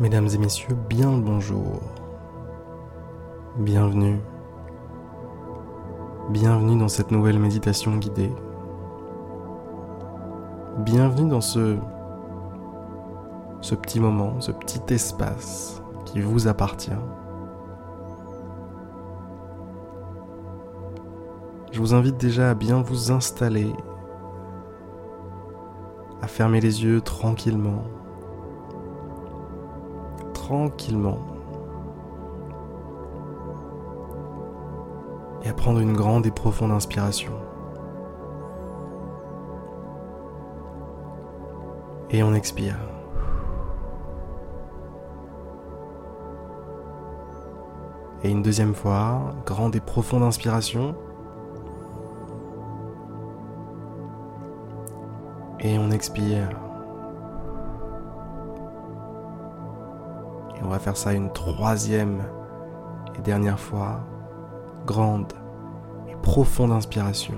Mesdames et messieurs, bien le bonjour. Bienvenue. Bienvenue dans cette nouvelle méditation guidée. Bienvenue dans ce ce petit moment, ce petit espace qui vous appartient. Je vous invite déjà à bien vous installer, à fermer les yeux tranquillement tranquillement et à prendre une grande et profonde inspiration. Et on expire. Et une deuxième fois, grande et profonde inspiration. Et on expire. On va faire ça une troisième et dernière fois. Grande et profonde inspiration.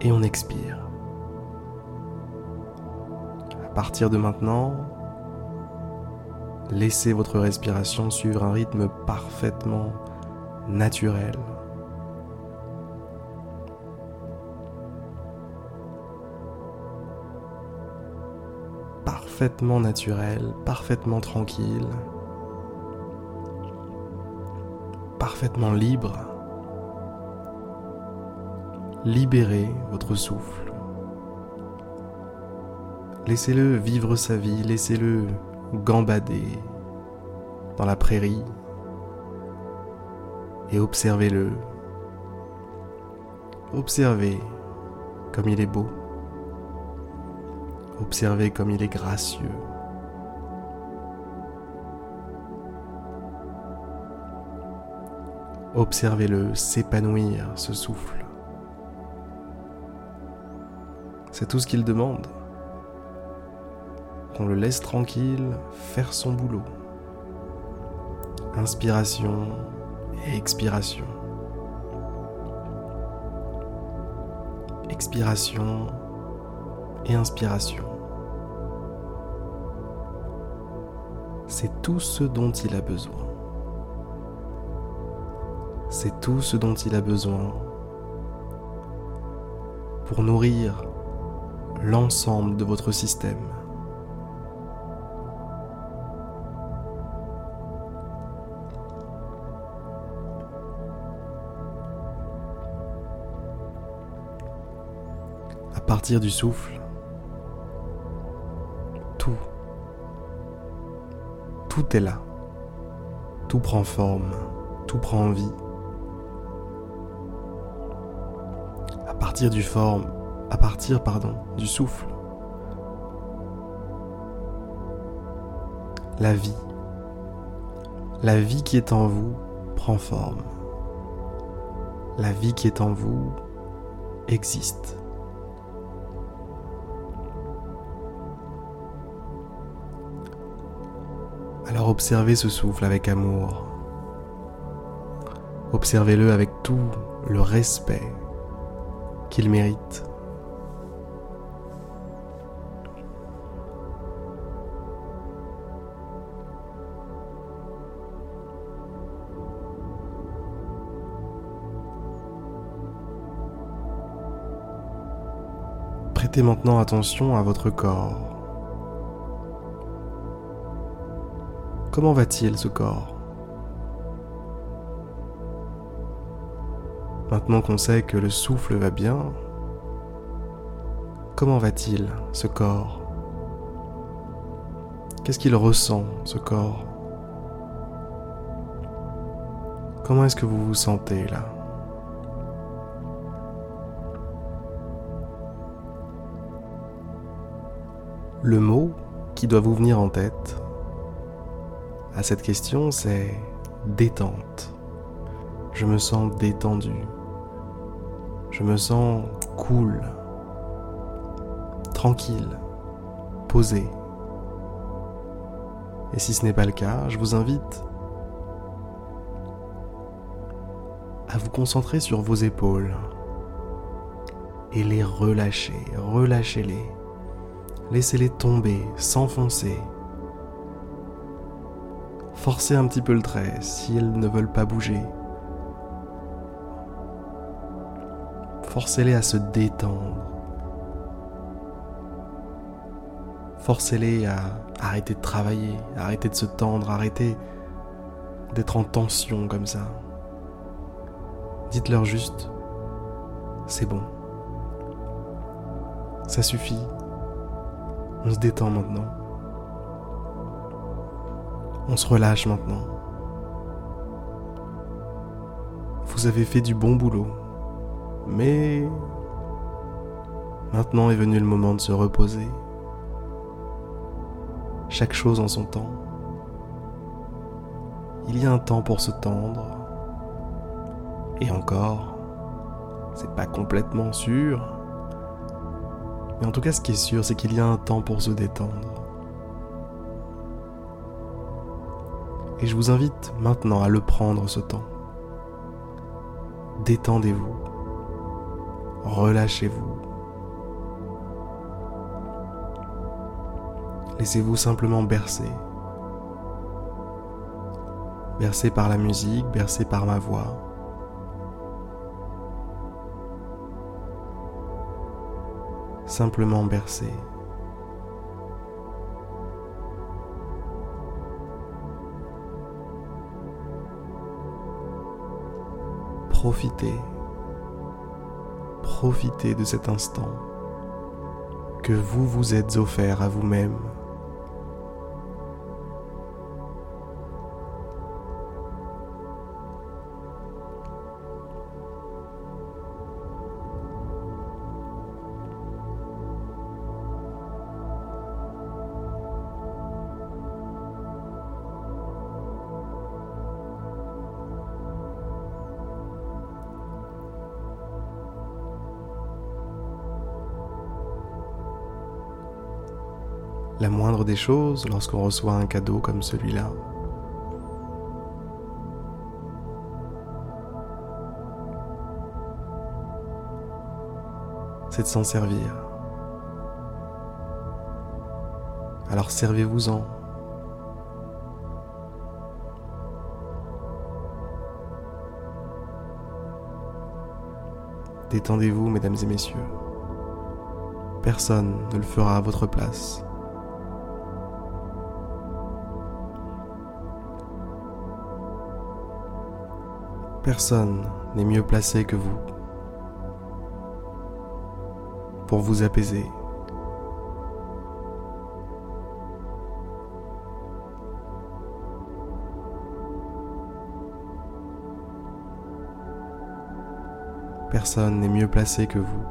Et on expire. À partir de maintenant, laissez votre respiration suivre un rythme parfaitement naturel. Parfaitement naturel, parfaitement tranquille, parfaitement libre. Libérez votre souffle. Laissez-le vivre sa vie, laissez-le gambader dans la prairie et observez-le. Observez comme il est beau. Observez comme il est gracieux. Observez-le s'épanouir, ce souffle. C'est tout ce qu'il demande. Qu'on le laisse tranquille faire son boulot. Inspiration et expiration. Expiration et inspiration. C'est tout ce dont il a besoin. C'est tout ce dont il a besoin pour nourrir l'ensemble de votre système. À partir du souffle, tout est là. Tout prend forme, tout prend vie. À partir du forme, à partir pardon, du souffle. La vie. La vie qui est en vous prend forme. La vie qui est en vous existe. Alors observez ce souffle avec amour. Observez-le avec tout le respect qu'il mérite. Prêtez maintenant attention à votre corps. Comment va-t-il ce corps? Maintenant qu'on sait que le souffle va bien, comment va-t-il ce corps? Qu'est-ce qu'il ressent ce corps? Comment est-ce que vous vous sentez là? Le mot qui doit vous venir en tête, à cette question, c'est détente. Je me sens détendu. Je me sens cool, tranquille, posé. Et si ce n'est pas le cas, je vous invite à vous concentrer sur vos épaules, et les relâcher, relâchez-les. Laissez-les tomber, s'enfoncer. Forcez un petit peu le trait si elles ne veulent pas bouger. Forcez-les à se détendre. Forcez-les à arrêter de travailler, arrêter de se tendre, arrêter d'être en tension comme ça. Dites-leur juste, c'est bon. Ça suffit. On se détend maintenant. On se relâche maintenant. Vous avez fait du bon boulot. Mais maintenant est venu le moment de se reposer. Chaque chose en son temps. Il y a un temps pour se tendre. Et encore, c'est pas complètement sûr. Mais en tout cas, ce qui est sûr, c'est qu'il y a un temps pour se détendre. Et je vous invite maintenant à le prendre ce temps. Détendez-vous. Relâchez-vous. Laissez-vous simplement bercer. Bercé par la musique, bercé par ma voix. Simplement bercé. Profitez profitez de cet instant que vous vous êtes offert à vous-même. La moindre des choses lorsqu'on reçoit un cadeau comme celui-là. C'est de s'en servir. Alors servez-vous-en. Détendez-vous, mesdames et messieurs. Personne ne le fera à votre place. Personne n'est mieux placé que vous pour vous apaiser. Personne n'est mieux placé que vous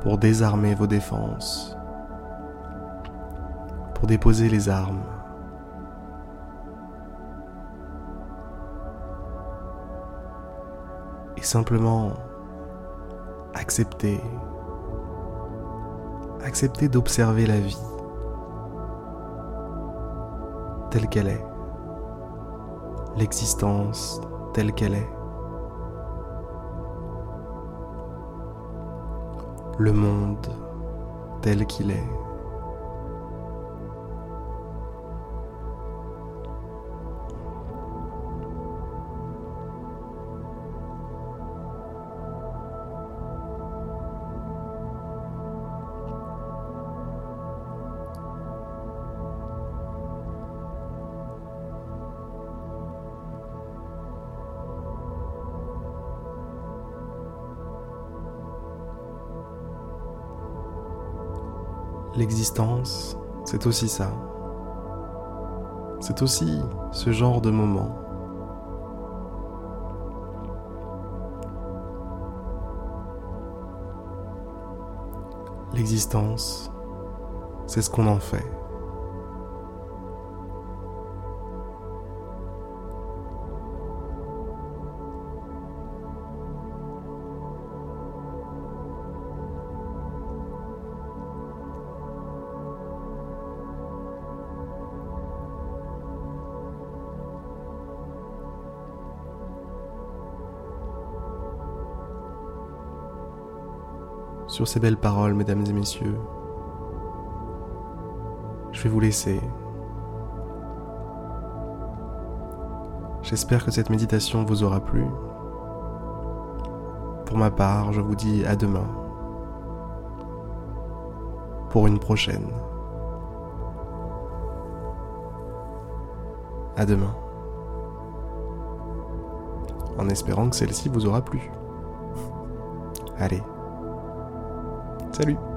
pour désarmer vos défenses, pour déposer les armes simplement accepter, accepter d'observer la vie telle qu'elle est, l'existence telle qu'elle est, le monde tel qu'il est. L'existence, c'est aussi ça. C'est aussi ce genre de moment. L'existence, c'est ce qu'on en fait. Sur ces belles paroles, mesdames et messieurs, je vais vous laisser. J'espère que cette méditation vous aura plu. Pour ma part, je vous dis à demain pour une prochaine. À demain. En espérant que celle-ci vous aura plu. Allez. Salut